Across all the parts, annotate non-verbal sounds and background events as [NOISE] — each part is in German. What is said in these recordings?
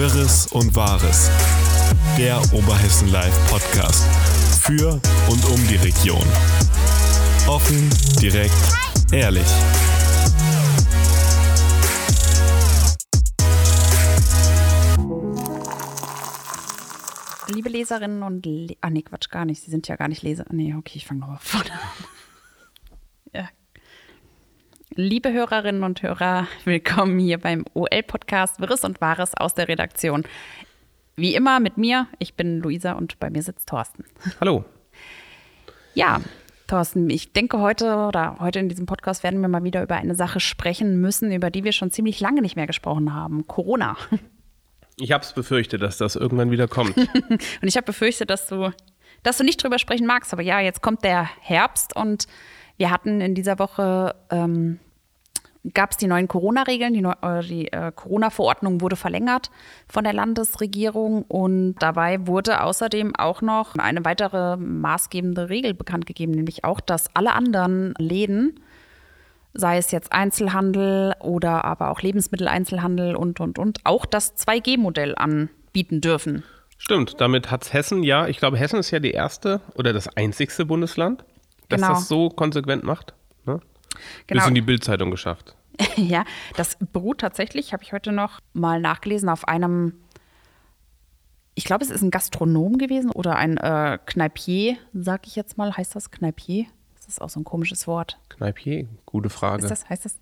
Wirres und Wahres. Der Oberhessen Live Podcast. Für und um die Region. Offen, direkt, ehrlich. Liebe Leserinnen und Le Ah, nee, Quatsch, gar nicht. Sie sind ja gar nicht Leser. Nee, okay, ich fange nochmal vorne an. Liebe Hörerinnen und Hörer, willkommen hier beim OL-Podcast Wirres und Wahres aus der Redaktion. Wie immer mit mir, ich bin Luisa und bei mir sitzt Thorsten. Hallo. Ja, Thorsten, ich denke heute oder heute in diesem Podcast werden wir mal wieder über eine Sache sprechen müssen, über die wir schon ziemlich lange nicht mehr gesprochen haben. Corona. Ich habe es befürchtet, dass das irgendwann wieder kommt. [LAUGHS] Und ich habe befürchtet, dass du, dass du nicht drüber sprechen magst. Aber ja, jetzt kommt der Herbst und wir hatten in dieser Woche, ähm, gab es die neuen Corona-Regeln. Die, äh, die äh, Corona-Verordnung wurde verlängert von der Landesregierung. Und dabei wurde außerdem auch noch eine weitere maßgebende Regel bekannt gegeben, nämlich auch, dass alle anderen Läden, sei es jetzt Einzelhandel oder aber auch Lebensmitteleinzelhandel und, und, und, auch das 2G-Modell anbieten dürfen. Stimmt, damit hat Hessen, ja, ich glaube, Hessen ist ja die erste oder das einzigste Bundesland, das Genau. das so konsequent macht. Ne? Genau. Bis in die Bildzeitung geschafft. [LAUGHS] Ja, das beruht tatsächlich, habe ich heute noch mal nachgelesen, auf einem, ich glaube, es ist ein Gastronom gewesen oder ein äh, Kneipier, sag ich jetzt mal. Heißt das Kneipier? Das ist auch so ein komisches Wort. Kneipier, gute Frage. Ist das, heißt das?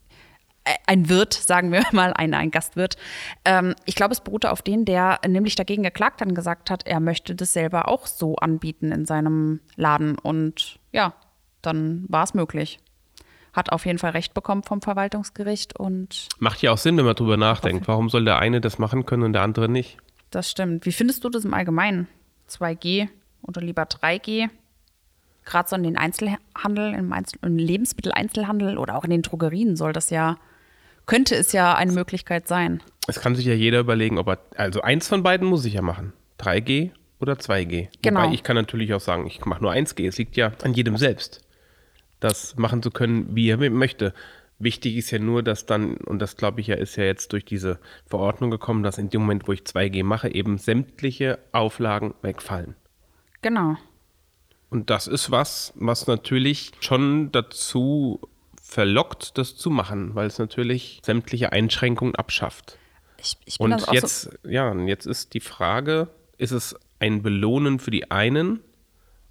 Äh, Ein Wirt, [LAUGHS] sagen wir mal, ein, ein Gastwirt. Ähm, ich glaube, es beruhte auf den, der nämlich dagegen geklagt hat und gesagt hat, er möchte das selber auch so anbieten in seinem Laden. Und ja, dann war es möglich. Hat auf jeden Fall Recht bekommen vom Verwaltungsgericht und Macht ja auch Sinn, wenn man drüber nachdenkt. Warum soll der eine das machen können und der andere nicht? Das stimmt. Wie findest du das im Allgemeinen? 2G oder lieber 3G? Gerade so in den Einzelhandel, im, Einzel im Lebensmitteleinzelhandel oder auch in den Drogerien soll das ja, könnte es ja eine Möglichkeit sein. Es kann sich ja jeder überlegen, ob er, also eins von beiden muss ich ja machen. 3G oder 2G. Genau. Wobei ich kann natürlich auch sagen, ich mache nur 1G. Es liegt ja an jedem selbst, das machen zu können, wie er möchte. Wichtig ist ja nur, dass dann, und das glaube ich ja, ist ja jetzt durch diese Verordnung gekommen, dass in dem Moment, wo ich 2G mache, eben sämtliche Auflagen wegfallen. Genau. Und das ist was, was natürlich schon dazu verlockt, das zu machen, weil es natürlich sämtliche Einschränkungen abschafft. Ich, ich bin Und das auch so, jetzt, ja, und jetzt ist die Frage, ist es ein Belohnen für die einen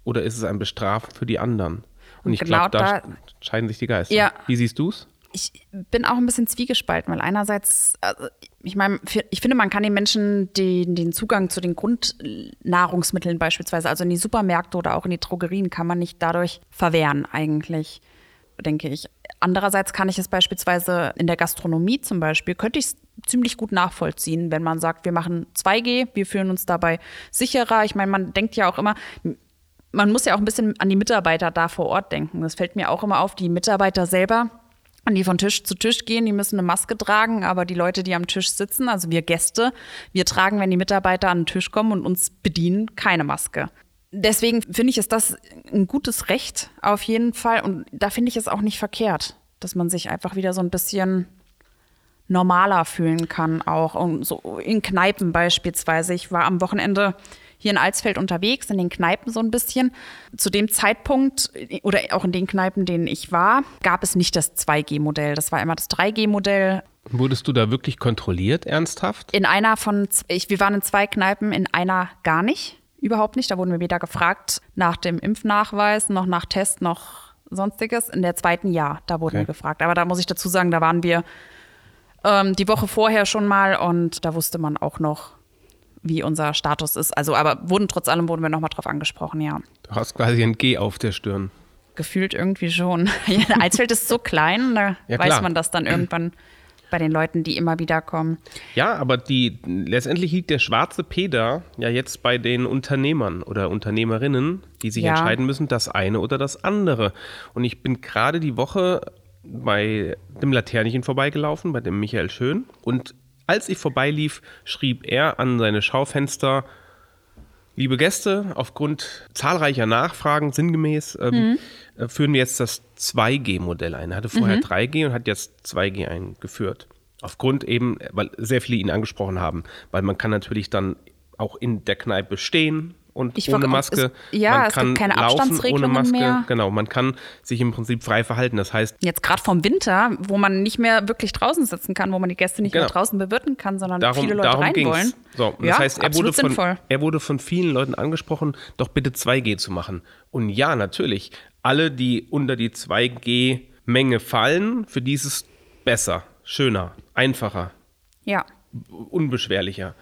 oder ist es ein Bestrafen für die anderen? Und ich genau glaube, da, da- scheiden sich die Geister. Ja. Wie siehst du es? ich bin auch ein bisschen zwiegespalten, weil einerseits, also ich meine, ich finde, man kann den Menschen den, den Zugang zu den Grundnahrungsmitteln beispielsweise, also in die Supermärkte oder auch in die Drogerien, kann man nicht dadurch verwehren eigentlich, denke ich. Andererseits kann ich es beispielsweise in der Gastronomie zum Beispiel, könnte ich es ziemlich gut nachvollziehen, wenn man sagt, wir machen 2G, wir fühlen uns dabei sicherer. Ich meine, man denkt ja auch immer, man muss ja auch ein bisschen an die Mitarbeiter da vor Ort denken. Das fällt mir auch immer auf, die Mitarbeiter selber, die von Tisch zu Tisch gehen, die müssen eine Maske tragen, aber die Leute, die am Tisch sitzen, also wir Gäste, wir tragen, wenn die Mitarbeiter an den Tisch kommen und uns bedienen, keine Maske. Deswegen finde ich, ist das ein gutes Recht auf jeden Fall und da finde ich es auch nicht verkehrt, dass man sich einfach wieder so ein bisschen normaler fühlen kann, auch und so in Kneipen beispielsweise. Ich war am Wochenende hier in Alsfeld unterwegs, in den Kneipen so ein bisschen. Zu dem Zeitpunkt oder auch in den Kneipen, denen ich war, gab es nicht das 2G-Modell. Das war immer das 3G-Modell. Wurdest du da wirklich kontrolliert, ernsthaft? In einer von, ich, wir waren in zwei Kneipen, in einer gar nicht, überhaupt nicht. Da wurden wir weder gefragt nach dem Impfnachweis, noch nach Test, noch sonstiges. In der zweiten ja, da wurden Okay. wir gefragt. Aber da muss ich dazu sagen, da waren wir ähm, die Woche vorher schon mal und da wusste man auch noch, wie unser Status ist. Also, aber wurden trotz allem wurden wir nochmal drauf angesprochen, ja. Du hast quasi ein G auf der Stirn. Gefühlt irgendwie schon. [LAUGHS] Alsfeld ist so klein, da Ja, weiß man das dann irgendwann bei den Leuten, die immer wieder kommen. Ja, aber die letztendlich liegt der schwarze Peter ja jetzt bei den Unternehmern oder Unternehmerinnen, die sich Ja. entscheiden müssen, das eine oder das andere. Und ich bin gerade die Woche bei dem Laternchen vorbeigelaufen, bei dem Michael Schön. Und als ich vorbeilief, schrieb er an seine Schaufenster, Liebe Gäste, aufgrund zahlreicher Nachfragen sinngemäß ähm, äh, führen wir jetzt das 2G-Modell ein. Er hatte vorher 3G und hat jetzt 2G eingeführt. Aufgrund eben, weil sehr viele ihn angesprochen haben, weil man kann natürlich dann auch in der Kneipe stehen und Ich ohne Maske. es- ja, man es gibt kann keine laufen ohne Abstandsregelungen Maske. mehr. Genau, man kann sich im Prinzip frei verhalten. Das heißt, Jetzt gerade vom Winter, wo man nicht mehr wirklich draußen sitzen kann, wo man die Gäste nicht mehr Genau. draußen bewirten kann, sondern darum, viele Leute darum rein ging's. wollen. So, ja, das heißt, er wurde, von, sinnvoll. er wurde von vielen Leuten angesprochen, doch bitte 2G zu machen. Und ja, natürlich, alle, die unter die 2G-Menge fallen, für die ist es besser, schöner, einfacher, Ja. unbeschwerlicher.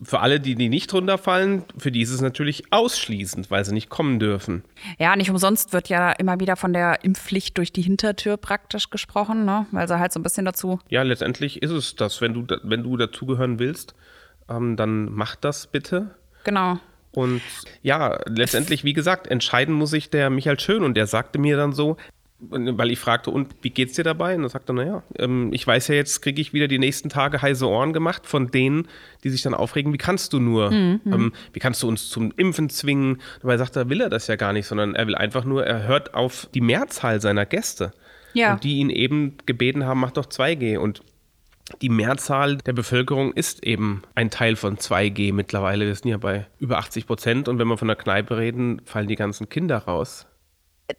Für alle, die, die nicht runterfallen, für die ist es natürlich ausschließend, weil sie nicht kommen dürfen. Ja, nicht umsonst wird ja immer wieder von der Impfpflicht durch die Hintertür praktisch gesprochen, ne? weil sie halt so ein bisschen dazu. Ja, letztendlich ist es das. Wenn du, wenn du dazugehören willst, ähm, dann mach das bitte. Genau. Und ja, letztendlich, wie gesagt, entscheiden muss sich der Michael Schön und der sagte mir dann so, weil ich fragte, und wie geht's dir dabei? Und er sagte, naja, ähm, ich weiß ja, jetzt kriege ich wieder die nächsten Tage heiße Ohren gemacht von denen, die sich dann aufregen, wie kannst du nur, ähm, wie kannst du uns zum Impfen zwingen? Dabei sagt er, will er das ja gar nicht, sondern er will einfach nur, er hört auf die Mehrzahl seiner Gäste. Ja. Und die ihn eben gebeten haben, mach doch 2G. Und die Mehrzahl der Bevölkerung ist eben ein Teil von 2G mittlerweile. Wir sind ja bei über 80 Prozent. Und wenn wir von der Kneipe reden, fallen die ganzen Kinder raus.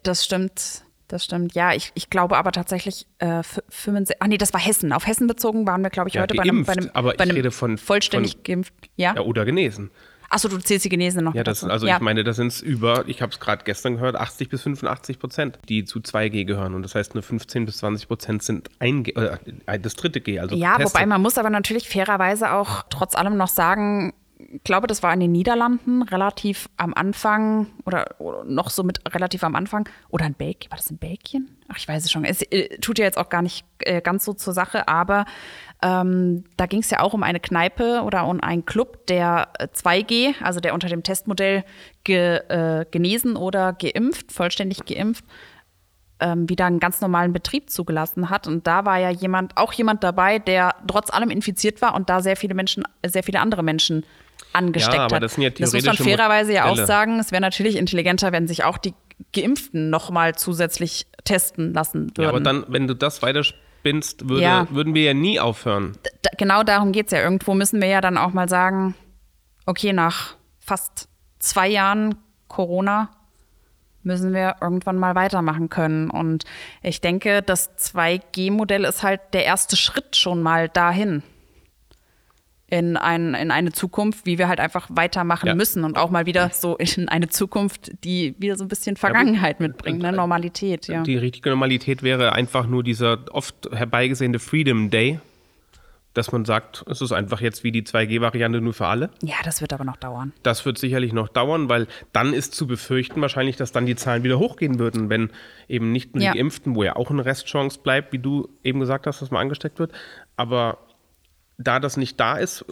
Das stimmt. Das stimmt. Ja, ich, ich glaube aber tatsächlich äh, f- 65. Ach nee, das war Hessen. Auf Hessen bezogen waren wir, glaube ich, Ja, heute bei einem, geimpft, bei einem, aber bei ich einem rede von- vollständig von- geimpft. Ja. Ja, oder genesen. Achso, du zählst die Genesenen noch Ja, das, also ja. ich meine, das sind über, ich habe es gerade gestern gehört, 80 bis 85 Prozent, die zu 2G gehören. Und das heißt, nur 15 bis 20 Prozent sind ein G, äh, das dritte G. Also Ja, getestet. wobei man muss aber natürlich fairerweise auch trotz allem noch sagen, ich glaube, das war in den Niederlanden relativ am Anfang oder, oder noch so mit relativ am Anfang. Oder in Belgien, war das in Belgien? Ach, ich weiß es schon. Es äh, tut ja jetzt auch gar nicht äh, ganz so zur Sache, aber ähm, da ging es ja auch um eine Kneipe oder um einen Club, der äh, 2G, also der unter dem Testmodell ge, äh, genesen oder geimpft, vollständig geimpft, ähm, wieder einen ganz normalen Betrieb zugelassen hat. Und da war ja jemand, auch jemand dabei, der trotz allem infiziert war und da sehr viele Menschen, sehr viele andere Menschen angesteckt Ja, aber hat. das sind ja muss man fairerweise ja auch sagen, es wäre natürlich intelligenter, wenn sich auch die Geimpften nochmal zusätzlich testen lassen würden. Ja, aber dann, wenn du das weiterspinnst, würde, Ja. würden wir ja nie aufhören. da, genau darum geht es ja. Irgendwo müssen wir ja dann auch mal sagen, okay, nach fast zwei Jahren Corona müssen wir irgendwann mal weitermachen können. Und ich denke, das 2G-Modell ist halt der erste Schritt schon mal dahin. In, ein, in eine Zukunft, wie wir halt einfach weitermachen Ja. müssen und auch mal wieder so in eine Zukunft, die wieder so ein bisschen Vergangenheit mitbringt, ne? Normalität, ja. Die richtige Normalität wäre einfach nur dieser oft herbeigesehene Freedom Day, dass man sagt, es ist einfach jetzt wie die 2G-Variante nur für alle. Ja, das wird aber noch dauern. Das wird sicherlich noch dauern, weil dann ist zu befürchten wahrscheinlich, dass dann die Zahlen wieder hochgehen würden, wenn eben nicht nur Ja. die Geimpften, wo ja auch eine Restchance bleibt, wie du eben gesagt hast, dass man angesteckt wird. Aber da das nicht da ist,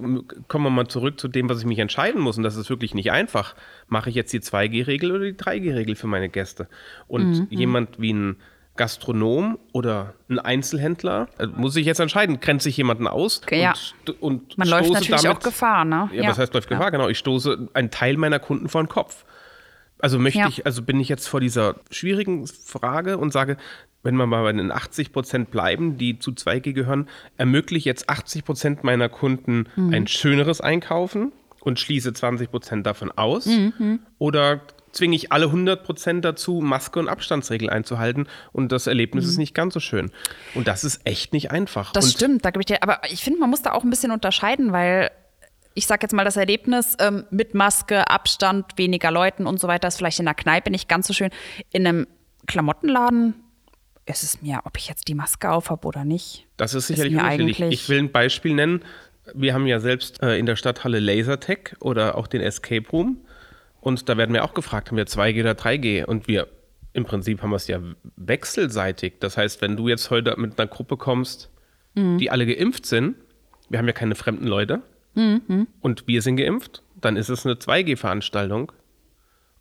kommen wir mal zurück zu dem, was ich mich entscheiden muss. Und das ist wirklich nicht einfach. Mache ich jetzt die 2G-Regel oder die 3G-Regel für meine Gäste? Und Mhm, jemand wie ein Gastronom oder ein Einzelhändler äh, muss sich jetzt entscheiden, grenze ich jemanden aus Ja. und, und Man läuft natürlich damit, auch Gefahr, ne? ja, was heißt läuft Gefahr? Genau, ich stoße einen Teil meiner Kunden vor den Kopf. Also möchte Ja. ich, also bin ich jetzt vor dieser schwierigen Frage und sage, wenn wir mal bei den 80 Prozent bleiben, die zu 2G gehören, ermögliche jetzt 80 Prozent meiner Kunden Mhm. ein schöneres Einkaufen und schließe 20 Prozent davon aus? Mhm. Oder zwinge ich alle 100 Prozent dazu, Maske und Abstandsregeln einzuhalten und das Erlebnis ist nicht ganz so schön. Und das ist echt nicht einfach. Mhm. Das und stimmt, da gebe ich dir. Aber ich finde, man muss da auch ein bisschen unterscheiden, weil ich sage jetzt mal, das Erlebnis ähm, mit Maske, Abstand, weniger Leuten und so weiter ist vielleicht in der Kneipe nicht ganz so schön. In einem Klamottenladen ist es mir, ob ich jetzt die Maske auf habe oder nicht. Das ist sicherlich unterschiedlich. eigentlich- Ich will ein Beispiel nennen. Wir haben ja selbst äh, in der Stadthalle Lasertech oder auch den Escape Room. Und da werden wir auch gefragt, haben wir 2G oder 3G? Und wir, im Prinzip haben wir es ja wechselseitig. Das heißt, wenn du jetzt heute mit einer Gruppe kommst, die alle geimpft sind, wir haben ja keine fremden Leute, und wir sind geimpft, dann ist es eine 2G-Veranstaltung.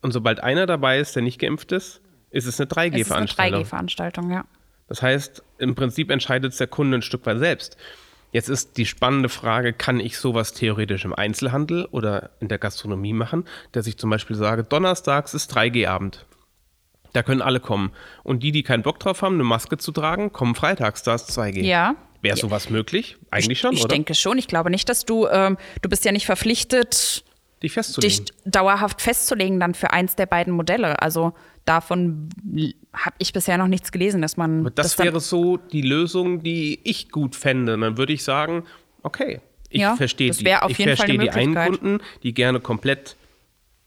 Und sobald einer dabei ist, der nicht geimpft ist, ist es eine Es ist eine 3G-Veranstaltung. 3G-Veranstaltung, ja. Das heißt, im Prinzip entscheidet es der Kunde ein Stück weit selbst. Jetzt ist die spannende Frage, kann ich sowas theoretisch im Einzelhandel oder in der Gastronomie machen, dass ich zum Beispiel sage, donnerstags ist 3G-Abend. Da können alle kommen. Und die, die keinen Bock drauf haben, eine Maske zu tragen, kommen freitags, da ist 2G. Ja. Wäre sowas möglich? Eigentlich schon, ich oder? denke schon. Ich glaube nicht, dass du, ähm, du bist ja nicht verpflichtet, Dich festzulegen. dich dauerhaft festzulegen dann für eins der beiden Modelle. Also davon habe ich bisher noch nichts gelesen, dass man. Aber das, wäre so die Lösung, die ich gut fände. Dann würde ich sagen, okay, ich Ja, verstehe das die, ich verstehe die einen Möglichkeit. Kunden, die gerne komplett,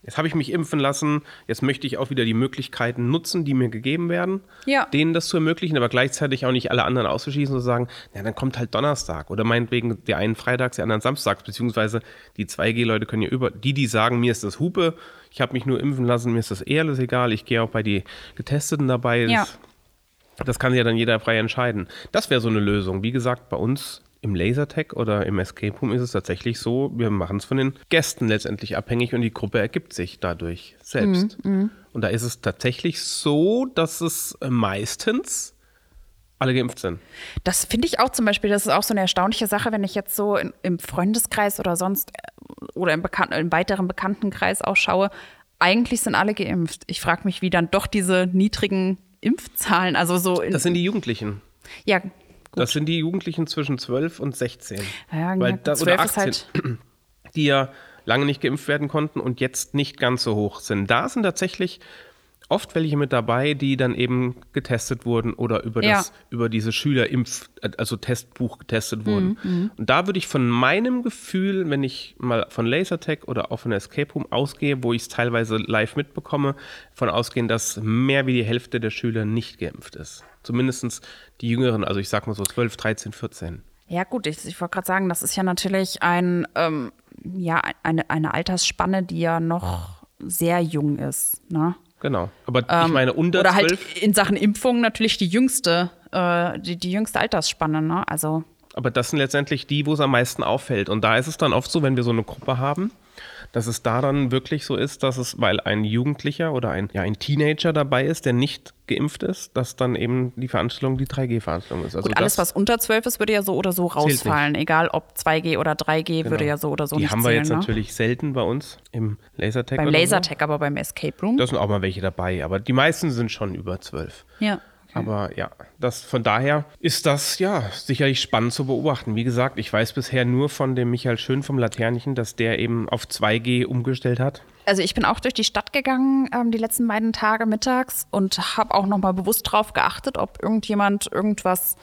jetzt habe ich mich impfen lassen, jetzt möchte ich auch wieder die Möglichkeiten nutzen, die mir gegeben werden, Ja. denen das zu ermöglichen, aber gleichzeitig auch nicht alle anderen auszuschließen und zu sagen, ja, dann kommt halt Donnerstag oder meinetwegen der einen freitags, der anderen samstags, beziehungsweise die 2G-Leute können ja über, die, die sagen, mir ist das Hupe, ich habe mich nur impfen lassen, mir ist das eher alles egal, ich gehe auch bei die Getesteten dabei, Ja. das das kann ja dann jeder frei entscheiden. Das wäre so eine Lösung. Wie gesagt, bei uns im Lasertech oder im Escape Room ist es tatsächlich so, wir machen es von den Gästen letztendlich abhängig und die Gruppe ergibt sich dadurch selbst. Und da ist es tatsächlich so, dass es meistens alle geimpft sind. Das finde ich auch zum Beispiel, das ist auch so eine erstaunliche Sache, wenn ich jetzt so in, im Freundeskreis oder sonst äh, oder im, Bekan im weiteren Bekanntenkreis auch schaue. Eigentlich sind alle geimpft. Ich frage mich, wie dann doch diese niedrigen Impfzahlen, also so in, Das sind die Jugendlichen. ja, Das sind die Jugendlichen zwischen 12 und 16. Ja, Weil ja, da, 12 oder ist 18, halt- die ja lange nicht geimpft werden konnten und jetzt nicht ganz so hoch sind. Da sind tatsächlich oft welche mit dabei, die dann eben getestet wurden oder über, Ja. das, über diese Schülerimpf-, also Testbuch getestet wurden. Mhm, Und da würde ich von meinem Gefühl, wenn ich mal von Lasertech oder auch von Escape Room ausgehe, wo ich es teilweise live mitbekomme, von ausgehen, dass mehr wie die Hälfte der Schüler nicht geimpft ist. Zumindest die Jüngeren, also ich sag mal so 12, 13, 14. Ja, gut, ich, ich wollte gerade sagen, das ist ja natürlich ein, ähm, ja, eine, eine Altersspanne, die ja noch sehr jung ist. Ne? Genau. Aber ich meine, unter Ähm, Oder 12, halt in Sachen Impfung natürlich die jüngste, äh, die, die jüngste Altersspanne. Ne? Also aber das sind letztendlich die, wo es am meisten auffällt. Und da ist es dann oft so, wenn wir so eine Gruppe haben, dass es da dann wirklich so ist, dass es, weil ein Jugendlicher oder ein, ja, ein Teenager dabei ist, der nicht geimpft ist, dass dann eben die Veranstaltung die 3G-Veranstaltung ist. Also gut, alles, was unter 12 ist, würde ja so oder so rausfallen. Egal ob 2G oder 3G, würde ja so oder so die nicht haben wir zählen. jetzt ne? natürlich selten bei uns im Lasertech. Beim oder so. Lasertech, aber beim Escape Room. Da sind auch mal welche dabei, aber die meisten sind schon über 12. ja. Aber ja, das, von daher ist das ja sicherlich spannend zu beobachten. Wie gesagt, ich weiß bisher nur von dem Michael Schön vom Laternchen, dass der eben auf 2G umgestellt hat. Also ich bin auch durch die Stadt gegangen ähm, die letzten beiden Tage mittags und habe auch noch mal bewusst drauf geachtet, ob irgendjemand irgendwas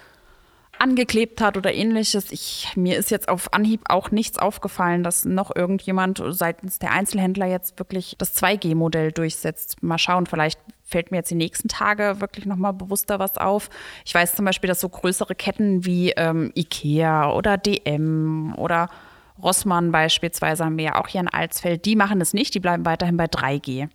angeklebt hat oder ähnliches. Ich, mir ist jetzt auf Anhieb auch nichts aufgefallen, dass noch irgendjemand seitens der Einzelhändler jetzt wirklich das 2G-Modell durchsetzt. Mal schauen, vielleicht fällt mir jetzt die nächsten Tage wirklich noch mal bewusster was auf. Ich weiß zum Beispiel, dass so größere Ketten wie ähm, Ikea oder DM oder Rossmann beispielsweise haben wir ja auch hier in Alsfeld, die machen das nicht, die bleiben weiterhin bei 3G.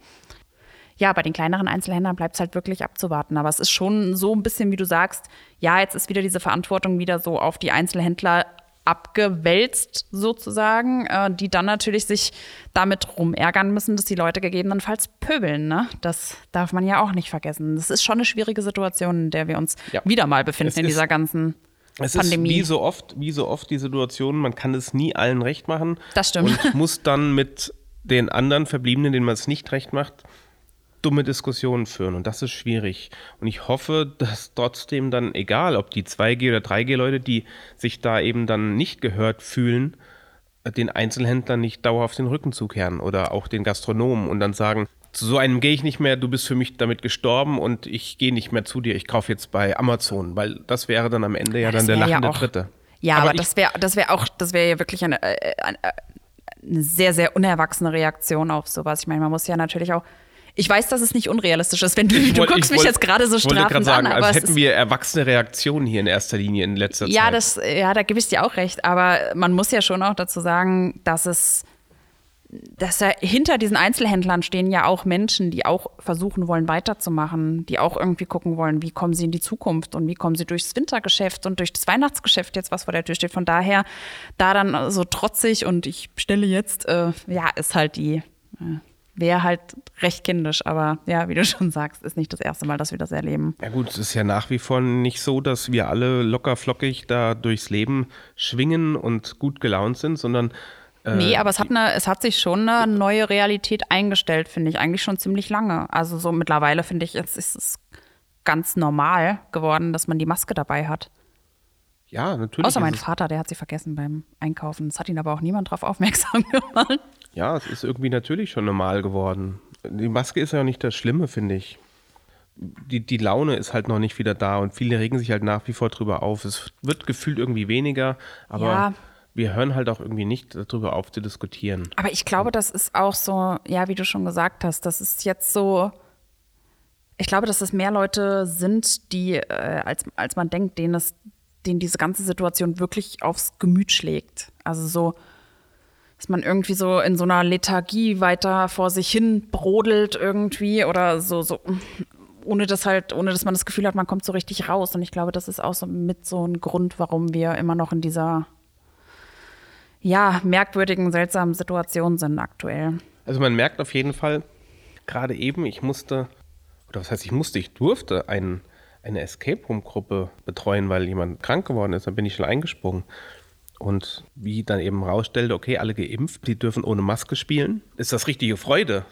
Ja, bei den kleineren Einzelhändlern bleibt es halt wirklich abzuwarten. Aber es ist schon so ein bisschen, wie du sagst, ja, jetzt ist wieder diese Verantwortung wieder so auf die Einzelhändler abgewälzt sozusagen, äh, die dann natürlich sich damit rumärgern müssen, dass die Leute gegebenenfalls pöbeln. Ne? Das darf man ja auch nicht vergessen. Das ist schon eine schwierige Situation, in der wir uns Ja. wieder mal befinden Es in dieser ganzen Es Pandemie. ist wie so oft, wie so oft die Situation, man kann es nie allen recht machen. Das stimmt. Und muss dann mit den anderen Verbliebenen, denen man es nicht recht macht, dumme Diskussionen führen. Und das ist schwierig. Und ich hoffe, dass trotzdem dann, egal ob die 2G- oder 3G-Leute, die sich da eben dann nicht gehört fühlen, den Einzelhändlern nicht dauerhaft den Rücken zukehren oder auch den Gastronomen und dann sagen, zu so einem gehe ich nicht mehr, du bist für mich damit gestorben und ich gehe nicht mehr zu dir, ich kaufe jetzt bei Amazon, weil das wäre dann am Ende ja, das dann der wär ja lachende auch- Dritte. Ja, aber, ich- das wäre das wär auch, das wäre ja wirklich eine, äh, eine, eine sehr, sehr unerwachsene Reaktion auf sowas. Ich meine, man muss ja natürlich auch. Ich weiß, dass es nicht unrealistisch ist, wenn du, Ich du wollt- guckst ich mich wollt- jetzt gerade so ich wollte strafend gerade sagen, an, aber als hätten wir erwachsene Reaktionen hier in erster Linie in letzter ja, Zeit. das, ja, da gebe ich dir auch recht. Aber man muss ja schon auch dazu sagen, dass es, dass ja hinter diesen Einzelhändlern stehen ja auch Menschen, die auch versuchen wollen, weiterzumachen, die auch irgendwie gucken wollen, wie kommen sie in die Zukunft und wie kommen sie durchs Wintergeschäft und durch das Weihnachtsgeschäft jetzt, was vor der Tür steht. Von daher, da dann so trotzig und ich bestelle jetzt, äh, ja, ist halt die, äh, wäre halt recht kindisch. Aber ja, wie du [LAUGHS] schon sagst, ist nicht das erste Mal, dass wir das erleben. Ja gut, es ist ja nach wie vor nicht so, dass wir alle locker flockig da durchs Leben schwingen und gut gelaunt sind, sondern äh, Nee, aber es hat, eine, es hat sich schon eine neue Realität eingestellt, finde ich, eigentlich schon ziemlich lange. Also so mittlerweile finde ich, jetzt ist es ganz normal geworden, dass man die Maske dabei hat. Ja, natürlich. Außer mein Vater, der hat sie vergessen beim Einkaufen. Es hat ihn aber auch niemand drauf aufmerksam [LAUGHS] gemacht. Ja, es ist irgendwie natürlich schon normal geworden. Die Maske ist ja nicht das Schlimme, finde ich. Die, die Laune ist halt noch nicht wieder da und viele regen sich halt nach wie vor drüber auf. Es wird gefühlt irgendwie weniger, aber Ja. wir hören halt auch irgendwie nicht darüber auf zu diskutieren. Aber ich glaube, das ist auch so, ja, wie du schon gesagt hast, das ist jetzt so. Ich glaube, dass es mehr Leute sind, die, äh, als, als man denkt, denen, es, denen diese ganze Situation wirklich aufs Gemüt schlägt. Also so, dass man irgendwie so in so einer Lethargie weiter vor sich hin brodelt irgendwie oder so, so ohne das halt, ohne dass man das Gefühl hat, man kommt so richtig raus. Und ich glaube, das ist auch so mit so ein Grund, warum wir immer noch in dieser ja, merkwürdigen, seltsamen Situation sind aktuell. Also man merkt auf jeden Fall, gerade eben, ich musste, oder was heißt ich musste, ich durfte ein, eine Escape Room Gruppe betreuen, weil jemand krank geworden ist. Dann bin ich schon eingesprungen. Und wie dann eben rausstellte, okay, alle geimpft, die dürfen ohne Maske spielen. Ist das richtige Freude.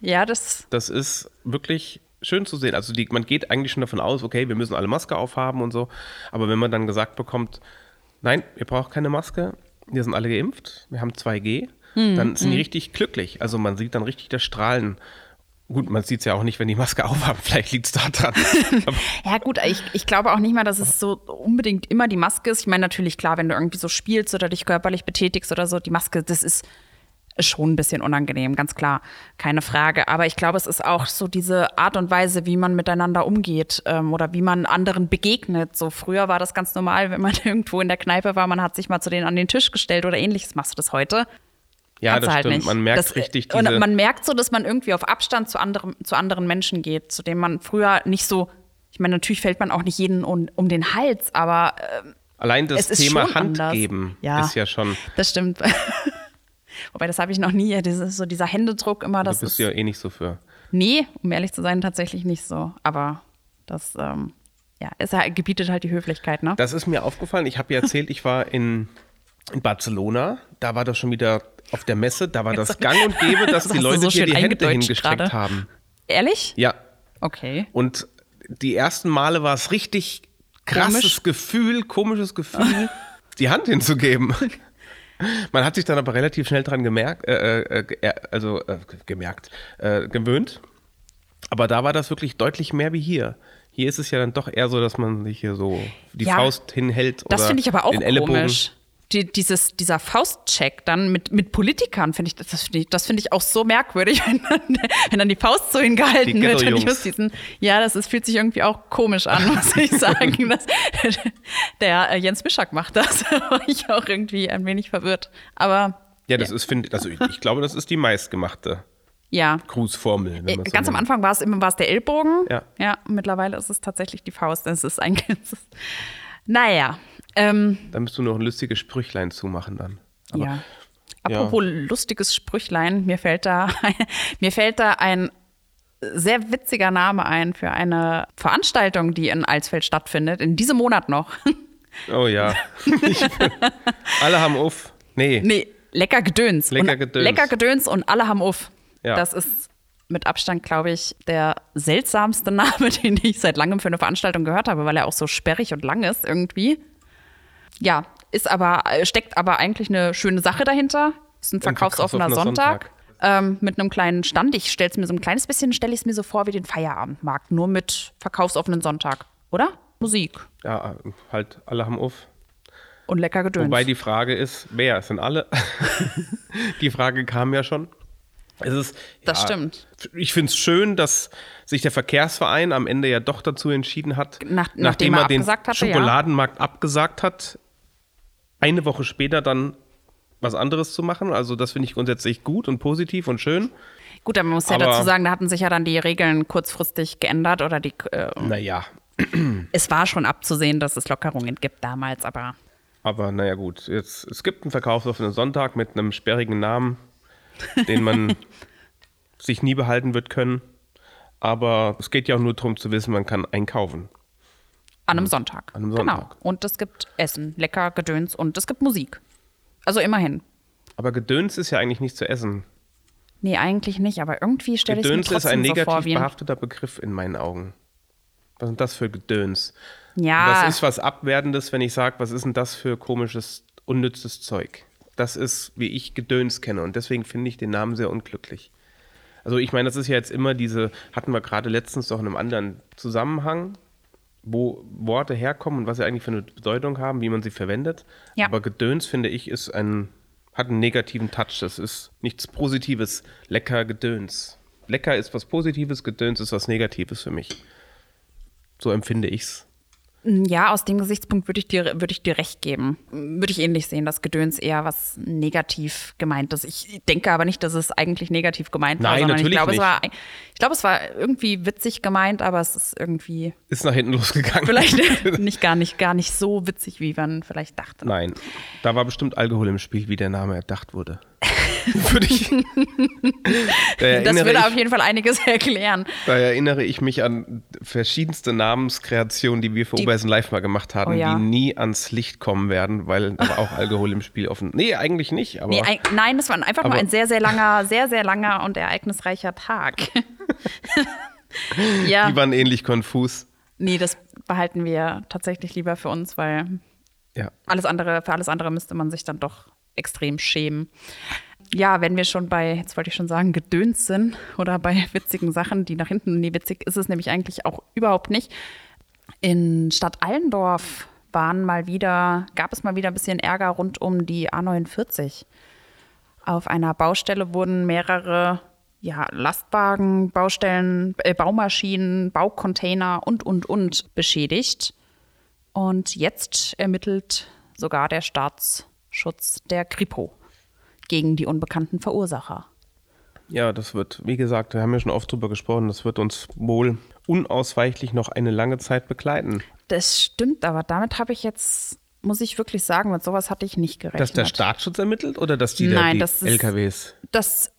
Ja, das, Das ist wirklich schön zu sehen. Also die, man geht eigentlich schon davon aus, okay, wir müssen alle Maske aufhaben und so. Aber wenn man dann gesagt bekommt, nein, ihr braucht keine Maske, wir sind alle geimpft, wir haben 2G, dann sind die richtig glücklich. Also man sieht dann richtig das Strahlen. Gut, man sieht es ja auch nicht, wenn die Maske [LAUGHS] aufhaben. Vielleicht liegt es da dran. [LAUGHS] Ja gut, ich, ich glaube auch nicht mal, dass es so unbedingt immer die Maske ist. Ich meine natürlich, klar, wenn du irgendwie so spielst oder dich körperlich betätigst oder so, die Maske, das ist schon ein bisschen unangenehm, ganz klar, keine Frage. Aber ich glaube, es ist auch so diese Art und Weise, wie man miteinander umgeht ähm, oder wie man anderen begegnet. So früher war das ganz normal, wenn man [LAUGHS] irgendwo in der Kneipe war, man hat sich mal zu denen an den Tisch gestellt oder ähnliches. Machst du das heute? Ja, Kannst das halt stimmt. nicht. Man merkt das, richtig Und diese... man merkt so, dass man irgendwie auf Abstand zu, anderem, zu anderen Menschen geht, zu denen man früher nicht so. Ich meine, natürlich fällt man auch nicht jeden um, um den Hals, aber ähm, Allein das Thema schon Hand anders. geben Ja. ist ja schon... das stimmt. [LAUGHS] Wobei, das habe ich noch nie. Dieses, so dieser Händedruck immer, Da das bist ist. du ja eh nicht so für. Nee, um ehrlich zu sein, tatsächlich nicht so. Aber das, ähm, ja, es gebietet halt die Höflichkeit, ne? Das ist mir aufgefallen. Ich habe ja erzählt, ich war in, in Barcelona. Da war das schon wieder auf der Messe. Da war das [LAUGHS] gang und gäbe, dass Das die Leute so dir die Hände hingestreckt gerade. haben. Ehrlich? Ja. Okay. Und die ersten Male war es richtig krasses Komisch. Gefühl, komisches Gefühl, die Hand hinzugeben. [LAUGHS] Man hat sich dann aber relativ schnell dran gemerkt, äh, äh, äh, also äh, gemerkt, äh, gewöhnt. Aber da war das wirklich deutlich mehr wie hier. Hier ist es ja dann doch eher so, dass man sich hier so die Ja, Faust hinhält Das finde ich aber auch komisch. Die, dieses, dieser Faustcheck dann mit, mit Politikern, finde ich, das finde ich, das finde ich auch so merkwürdig, [LAUGHS] wenn dann, wenn dann die Faust so hingehalten Die wird. Und ich muss diesen, ja, das ist, fühlt sich irgendwie auch komisch an, [LAUGHS] muss ich sagen. Das, der äh, Jens Mischak macht das. [LAUGHS] Da war ich auch irgendwie ein wenig verwirrt. Aber Ja, das ist, finde also ich, ich glaube, das ist die meistgemachte ja. Grußformel. Äh, man so Ganz am. Anfang war es immer war es der Ellbogen. Ja. ja. Mittlerweile ist es tatsächlich die Faust. Es ist ein ganzes. Naja. Ähm, Da müsst du noch ein lustiges Sprüchlein zumachen dann. Aber ja. Apropos lustiges Sprüchlein, mir fällt da, [LAUGHS] mir fällt da ein sehr witziger Name ein für eine Veranstaltung, die in Alsfeld stattfindet, in diesem Monat noch. [LAUGHS] Oh ja. Ich, alle haben auf. Nee. nee, lecker Gedöns. Lecker und, Gedöns. Lecker Gedöns und alle haben Uff. Ja. Das ist mit Abstand, glaube ich, der seltsamste [LAUGHS] Name, den ich seit langem für eine Veranstaltung gehört habe, weil er auch so sperrig und lang ist irgendwie. Ja, ist aber, äh, steckt aber eigentlich eine schöne Sache dahinter. Ist ein verkaufsoffener Sonntag. Ähm, mit einem kleinen Stand. Ich stelle es mir so ein kleines bisschen, stelle ich es mir so vor wie den Feierabendmarkt, nur mit verkaufsoffenen Sonntag, oder? Musik Ja, halt, alle haben auf. und lecker Gedöns. Wobei die Frage ist, wer? Es sind alle. [LAUGHS] die Frage kam ja schon. Es ist, Das ja, stimmt. Ich finde es schön, dass sich der Verkehrsverein am Ende ja doch dazu entschieden hat, Nach- nachdem er den abgesagt hatte, ja. Schokoladenmarkt abgesagt hat, eine Woche später dann was anderes zu machen. Also das finde ich grundsätzlich gut und positiv und schön. Gut, aber man muss ja Aber- dazu sagen, da hatten sich ja dann die Regeln kurzfristig geändert oder die, äh, Naja, [CLEARS THROAT] es war schon abzusehen, dass es Lockerungen gibt damals, aber aber naja gut. Jetzt, es gibt einen verkaufsoffenen Sonntag mit einem sperrigen Namen, den man sich nie behalten wird können. Aber es geht ja auch nur darum zu wissen, man kann einkaufen. an einem Sonntag. An einem Genau. Sonntag. Und es gibt Essen, lecker Gedöns und es gibt Musik. Also immerhin. Aber Gedöns ist ja eigentlich nicht zu essen. Nee, eigentlich nicht, aber irgendwie stelle ich es mir Gedöns ist ein trotzdem so negativ vor wie ein, behafteter Begriff in meinen Augen. Was sind das für Gedöns? Ja. Das ist was Abwertendes, wenn ich sage, was ist denn das für komisches, unnützes Zeug? Das ist, wie ich Gedöns kenne. Und deswegen finde ich den Namen sehr unglücklich. Also ich meine, das ist ja jetzt immer diese, hatten wir gerade letztens doch in einem anderen Zusammenhang, wo Worte herkommen und was sie eigentlich für eine Bedeutung haben, wie man sie verwendet. Ja. Aber Gedöns, finde ich, ist ein, hat einen negativen Touch. Das ist nichts Positives. Lecker Gedöns. Lecker ist was Positives, Gedöns ist was Negatives für mich. So empfinde ich's. Ja, aus dem Gesichtspunkt würde ich dir, würde ich dir recht geben. Würde ich ähnlich sehen, dass Gedöns eher was negativ gemeint ist. Ich denke aber nicht, dass es eigentlich negativ gemeint war, Nein, sondern natürlich ich glaube, nicht. es war, ich glaube, es war irgendwie witzig gemeint, aber es ist irgendwie Ist nach hinten losgegangen. vielleicht [LAUGHS] nicht gar nicht, gar nicht so witzig, wie man vielleicht dachte. Nein, da war bestimmt Alkohol im Spiel, wie der Name erdacht wurde. [LAUGHS] Würde ich. Da Das würde auf jeden Fall einiges [LAUGHS] erklären. da erinnere ich mich an verschiedenste Namenskreationen, die wir für Die- Oberhessen Live mal gemacht haben, Oh ja. die nie ans Licht kommen werden, weil da war auch Alkohol im Spiel offen. Nee, eigentlich nicht, aber Nee, ein, nein, es war einfach nur Aber- ein sehr, sehr langer, sehr, sehr langer und ereignisreicher Tag. [LAUGHS] ja, die waren ähnlich konfus. nee, das behalten wir tatsächlich lieber für uns, weil Ja. alles andere, für alles andere müsste man sich dann doch extrem schämen. Ja, wenn wir schon bei, jetzt wollte ich schon sagen, Gedöns sind oder bei [LAUGHS] witzigen Sachen, die nach hinten, nee, witzig ist es nämlich eigentlich auch überhaupt nicht. In Stadt Allendorf waren mal wieder, gab es mal wieder ein bisschen Ärger rund um die A49. Auf einer Baustelle wurden mehrere ja, Lastwagen, Baustellen, äh, Baumaschinen, Baucontainer und, und, und beschädigt. Und jetzt ermittelt sogar der Staatsschutz der Kripo gegen die unbekannten Verursacher. Ja, das wird, wie gesagt, wir haben ja schon oft drüber gesprochen, das wird uns wohl unausweichlich noch eine lange Zeit begleiten. Das stimmt, aber damit habe ich jetzt, muss ich wirklich sagen, mit sowas hatte ich nicht gerechnet. Dass der Staatsschutz ermittelt oder dass die, Nein, die das ist- LKWs? dass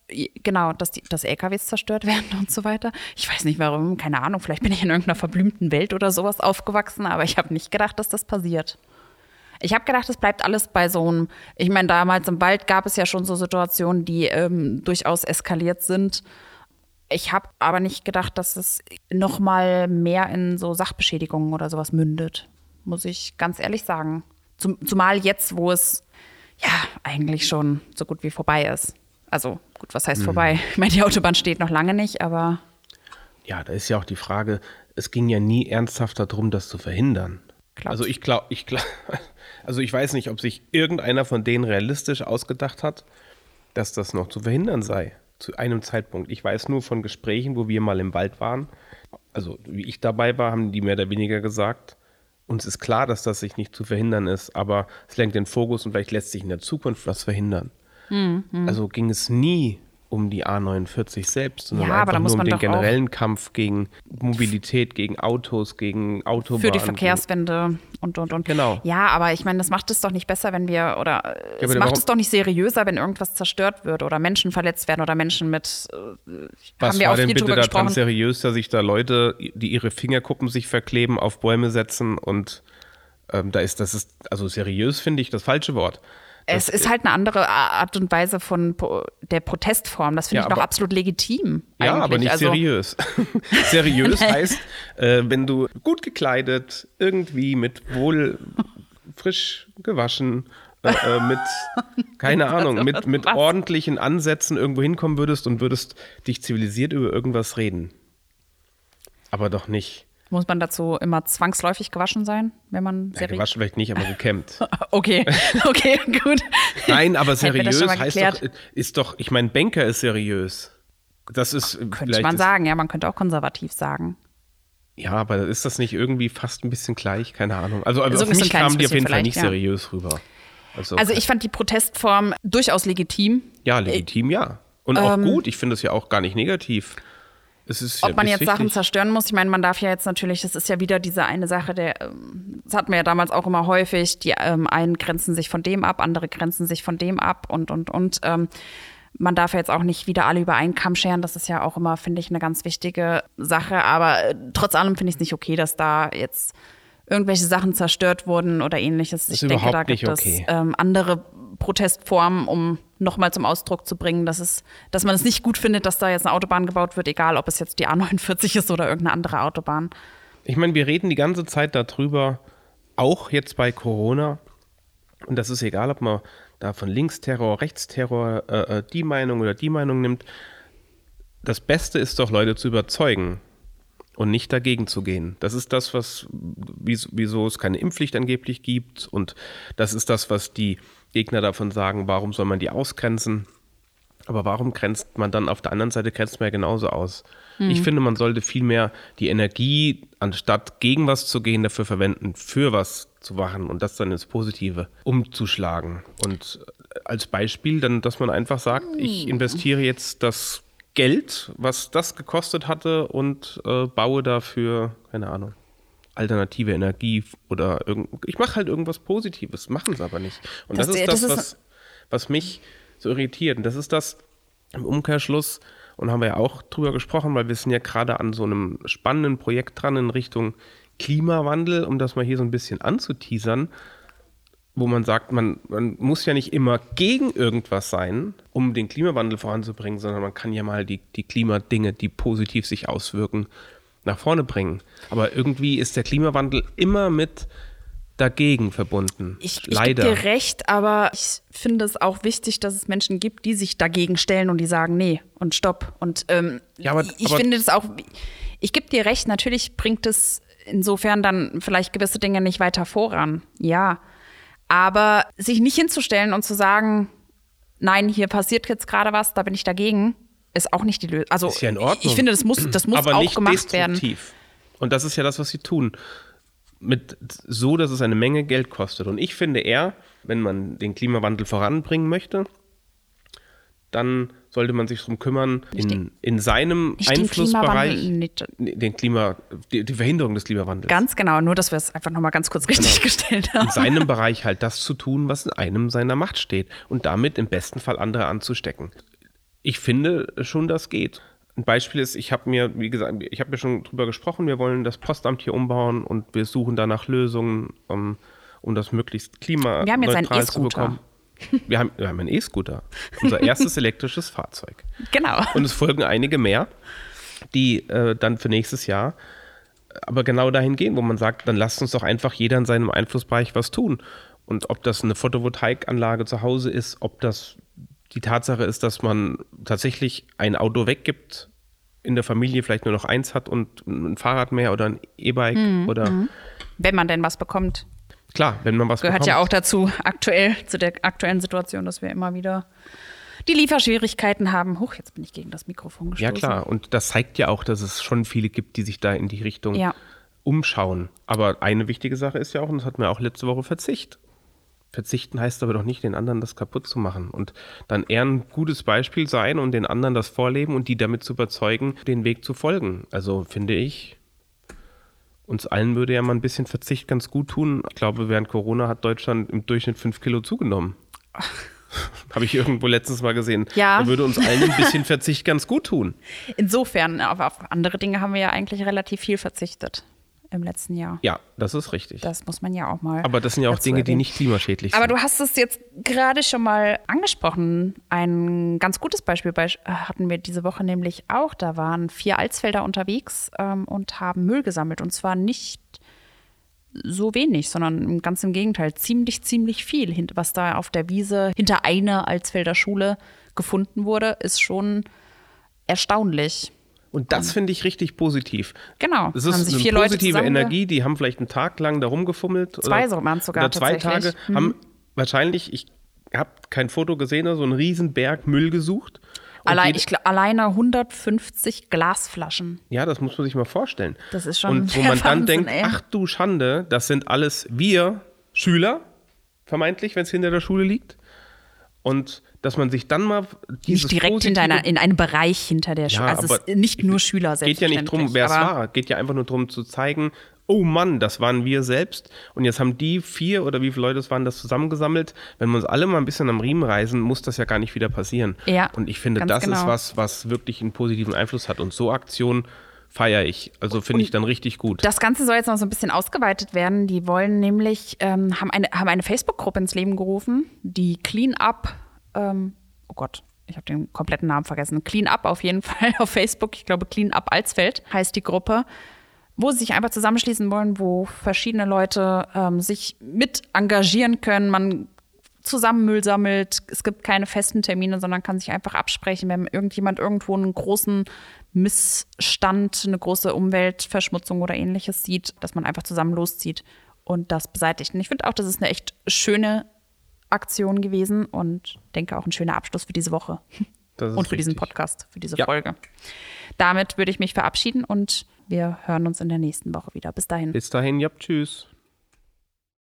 genau, dass die dass LKWs zerstört [LAUGHS] werden und so weiter. Ich weiß nicht warum, keine Ahnung, vielleicht bin ich in irgendeiner verblümten Welt oder sowas aufgewachsen, aber ich habe nicht gedacht, dass das passiert. Ich habe gedacht, es bleibt alles bei so einem, ich meine, damals im Wald gab es ja schon so Situationen, die ähm, durchaus eskaliert sind. Ich habe aber nicht gedacht, dass es noch mal mehr in so Sachbeschädigungen oder sowas mündet, muss ich ganz ehrlich sagen. Zum, zumal jetzt, wo es ja eigentlich schon so gut wie vorbei ist. Also gut, was heißt vorbei? Ich meine, die Autobahn steht noch lange nicht, aber Ja, da ist ja auch die Frage, es ging ja nie ernsthaft darum, das zu verhindern. Glaubst Also ich glaube, ich glaub, also ich weiß nicht, ob sich irgendeiner von denen realistisch ausgedacht hat, dass das noch zu verhindern sei. Zu einem Zeitpunkt. Ich weiß nur von Gesprächen, wo wir mal im Wald waren. Also wie ich dabei war, haben die mehr oder weniger gesagt. Uns ist klar, dass das sich nicht zu verhindern ist, aber es lenkt den Fokus und vielleicht lässt sich in der Zukunft was verhindern. Hm, Also ging es nie um die A49 selbst, sondern Ja, einfach nur um den generellen Kampf gegen Mobilität, gegen Autos, gegen Autobahnen. für die Verkehrswende und und und. Genau. Ja, aber ich meine, das macht es doch nicht besser, wenn wir oder äh, es macht warum- es doch nicht seriöser, wenn irgendwas zerstört wird oder Menschen verletzt werden oder Menschen mit äh, Was haben wir war auch denn bitte daran gesprochen. seriös, dass sich da Leute, die ihre Fingerkuppen sich verkleben, auf Bäume setzen und ähm, da ist das ist also seriös finde ich das falsche Wort. Es ist halt eine andere Art und Weise von der Protestform. Das finde Ja, ich noch absolut legitim. Ja, eigentlich. aber nicht also, seriös. [LAUGHS] seriös [LAUGHS] heißt, äh, wenn du gut gekleidet, irgendwie mit wohl frisch gewaschen, äh, äh, mit, [LAUGHS] keine Ahnung, mit, mit ordentlichen Ansätzen irgendwo hinkommen würdest und würdest dich zivilisiert über irgendwas reden. Aber doch nicht. Muss man dazu immer zwangsläufig gewaschen sein, wenn man Ja, seriös. gewaschen vielleicht nicht, aber gekämmt. [LAUGHS] Okay, okay, [LAUGHS] gut. Nein, aber das seriös heißt doch, ist doch, ich meine, Banker ist seriös. Das ist Könnte man sagen, ja, man könnte auch konservativ sagen. Ja, aber ist das nicht irgendwie fast ein bisschen gleich? Keine Ahnung. Also, aber So auf mich kamen die auf jeden Fall nicht ja. seriös rüber. Also, Also ich fand die Protestform durchaus legitim. ja, legitim, ja. Und auch gut. Ich finde es ja auch gar nicht negativ. Ist Ob man jetzt Sachen wichtig. zerstören muss, ich meine, man darf ja jetzt natürlich, das ist ja wieder diese eine Sache, der, ähm, das hatten wir ja damals auch immer häufig, die ähm, einen grenzen sich von dem ab, andere grenzen sich von dem ab und, und, und. Ähm, man darf ja jetzt auch nicht wieder alle über einen Kamm scheren, das ist ja auch immer, finde ich, eine ganz wichtige Sache, aber äh, trotz allem finde ich es nicht okay, dass da jetzt irgendwelche Sachen zerstört wurden oder ähnliches. Das ich denke, da gibt nicht es okay. ähm, andere Protestformen, um nochmal zum Ausdruck zu bringen, dass, es, dass man es nicht gut findet, dass da jetzt eine Autobahn gebaut wird, egal ob es jetzt die A49 ist oder irgendeine andere Autobahn. Ich meine, wir reden die ganze Zeit darüber, auch jetzt bei Corona. Und das ist egal, ob man da von Linksterror, Rechtsterror äh, äh, die Meinung oder die Meinung nimmt. Das Beste ist doch, Leute zu überzeugen und nicht dagegen zu gehen. Das ist das, was, wieso es keine Impfpflicht angeblich gibt. Und das ist das, was die Gegner davon sagen, warum soll man die ausgrenzen. Aber warum grenzt man dann auf der anderen Seite grenzt man ja genauso aus? Mhm. Ich finde, man sollte vielmehr die Energie, anstatt gegen was zu gehen, dafür verwenden, für was zu machen und das dann ins Positive umzuschlagen. Und als Beispiel dann, dass man einfach sagt, ich hm. investiere jetzt das Geld, was das gekostet hatte und äh, baue dafür, keine Ahnung, alternative Energie oder irgend, ich mache halt irgendwas Positives, machen es aber nicht. Und das, das ist das, das ist was, was mich so irritiert. Und das ist das im Umkehrschluss, und haben wir ja auch drüber gesprochen, weil wir sind ja gerade an so einem spannenden Projekt dran in Richtung Klimawandel, um das mal hier so ein bisschen anzuteasern, wo man sagt, man, man muss ja nicht immer gegen irgendwas sein, um den Klimawandel voranzubringen, sondern man kann ja mal die, die Klimadinge, die positiv sich auswirken, nach vorne bringen. Aber irgendwie ist der Klimawandel immer mit dagegen verbunden. Ich, ich gebe dir recht, aber ich finde es auch wichtig, dass es Menschen gibt, die sich dagegen stellen und die sagen, nee und stopp. Und ähm, ja, aber, ich aber finde es auch, ich gebe dir recht, natürlich bringt es insofern dann vielleicht gewisse Dinge nicht weiter voran. Ja. Aber sich nicht hinzustellen und zu sagen, nein, hier passiert jetzt gerade was, da bin ich dagegen, ist auch nicht die Lösung. Also ist ja in Ordnung. ich finde, das muss, das muss aber auch nicht gemacht werden. Und das ist ja das, was sie tun mit so, dass es eine Menge Geld kostet. Und ich finde eher, wenn man den Klimawandel voranbringen möchte, dann sollte man sich darum kümmern, in, in seinem Einflussbereich den, den Klima, die, die, Verhinderung des Klimawandels. Ganz genau, nur dass wir es einfach nochmal ganz kurz richtig genau. gestellt haben. In seinem Bereich halt das zu tun, was in einem seiner Macht steht und damit im besten Fall andere anzustecken. Ich finde schon, das geht. Ein Beispiel ist, ich habe mir, wie gesagt, ich habe mir schon drüber gesprochen, wir wollen das Postamt hier umbauen und wir suchen danach Lösungen, um, um das möglichst klimaneutral zu bekommen. Wir haben, wir haben einen E-Scooter, unser erstes [LAUGHS] elektrisches Fahrzeug. Genau. Und es folgen einige mehr, die äh, dann für nächstes Jahr aber genau dahin gehen, wo man sagt, dann lasst uns doch einfach jeder in seinem Einflussbereich was tun. Und ob das eine Photovoltaikanlage zu Hause ist, ob das die Tatsache ist, dass man tatsächlich ein Auto weggibt, in der Familie vielleicht nur noch eins hat und ein Fahrrad mehr oder ein E-Bike mhm. oder. Mhm. Wenn man denn was bekommt. Klar, wenn man was Gehört bekommt. ja auch dazu, aktuell, zu der aktuellen Situation, dass wir immer wieder die Lieferschwierigkeiten haben. Huch, jetzt bin ich gegen das Mikrofon gestoßen. Ja, klar. Und das zeigt ja auch, dass es schon viele gibt, die sich da in die Richtung ja. umschauen. Aber eine wichtige Sache ist ja auch, und das hatten wir auch letzte Woche, Verzicht. Verzichten heißt aber doch nicht, den anderen das kaputt zu machen. Und dann eher ein gutes Beispiel sein und den anderen das vorleben und die damit zu überzeugen, den Weg zu folgen. Also finde ich, uns allen würde ja mal ein bisschen Verzicht ganz gut tun. Ich glaube, während Corona hat Deutschland im Durchschnitt fünf Kilo zugenommen. [LAUGHS] Habe ich irgendwo letztens mal gesehen. Ja. Da würde uns allen ein bisschen Verzicht ganz gut tun. Insofern, aber auf andere Dinge haben wir ja eigentlich relativ viel verzichtet im letzten Jahr. Ja, das ist richtig. Das muss man ja auch mal. Aber das sind ja auch Dinge, die nicht klimaschädlich sind. Aber du hast es jetzt gerade schon mal angesprochen. Ein ganz gutes Beispiel hatten wir diese Woche nämlich auch. Da waren vier Alsfelder unterwegs ähm, und haben Müll gesammelt. Und zwar nicht so wenig, sondern ganz im Gegenteil, ziemlich, ziemlich viel. Was da auf der Wiese hinter einer Alsfelder Schule gefunden wurde, ist schon erstaunlich. Und das finde ich richtig positiv. Genau. Es ist haben sich eine vier positive Leute Energie, die haben vielleicht einen Tag lang da rumgefummelt. Zwei oder, waren sogar oder zwei Tage. Mhm. Haben wahrscheinlich, ich habe kein Foto gesehen, so einen riesen Berg Müll gesucht. Allein, ich, alleine 150 Glasflaschen. Ja, das muss man sich mal vorstellen. Das ist schon Und wo man dann denkt, ey. ach du Schande, das sind alles wir Schüler, vermeintlich, wenn es hinter der Schule liegt. Und dass man sich dann mal dieses Nicht direkt hinter einer, in einem Bereich hinter der Schule. Ja, also es nicht nur Schüler selbst. Geht ja nicht darum, wer es war. Geht ja einfach nur darum zu zeigen, oh Mann, das waren wir selbst. Und jetzt haben die vier oder wie viele Leute es waren, das zusammengesammelt. Wenn wir uns alle mal ein bisschen am Riemen reißen, muss das ja gar nicht wieder passieren. Ja, Und ich finde, das genau. ist was, was wirklich einen positiven Einfluss hat. Und so Aktionen feiere ich. Also finde ich dann richtig gut. Das Ganze soll jetzt noch so ein bisschen ausgeweitet werden. Die wollen nämlich, ähm, haben eine, haben eine Facebook-Gruppe ins Leben gerufen, die Clean Up ähm, oh Gott, ich habe den kompletten Namen vergessen. Clean Up auf jeden [LAUGHS] Fall auf Facebook. Ich glaube, Clean Up Alsfeld heißt die Gruppe, wo sie sich einfach zusammenschließen wollen, wo verschiedene Leute ähm, sich mit engagieren können. Man zusammen Müll sammelt. Es gibt keine festen Termine, sondern kann sich einfach absprechen, wenn irgendjemand irgendwo einen großen Missstand, eine große Umweltverschmutzung oder ähnliches sieht, dass man einfach zusammen loszieht und das beseitigt. Und ich finde auch, das ist eine echt schöne Aktion gewesen und denke auch ein schöner Abschluss für diese Woche. und für diesen Podcast, für diese ja. Folge. Damit würde ich mich verabschieden und wir hören uns in der nächsten Woche wieder. Bis dahin. Bis dahin, ja, tschüss.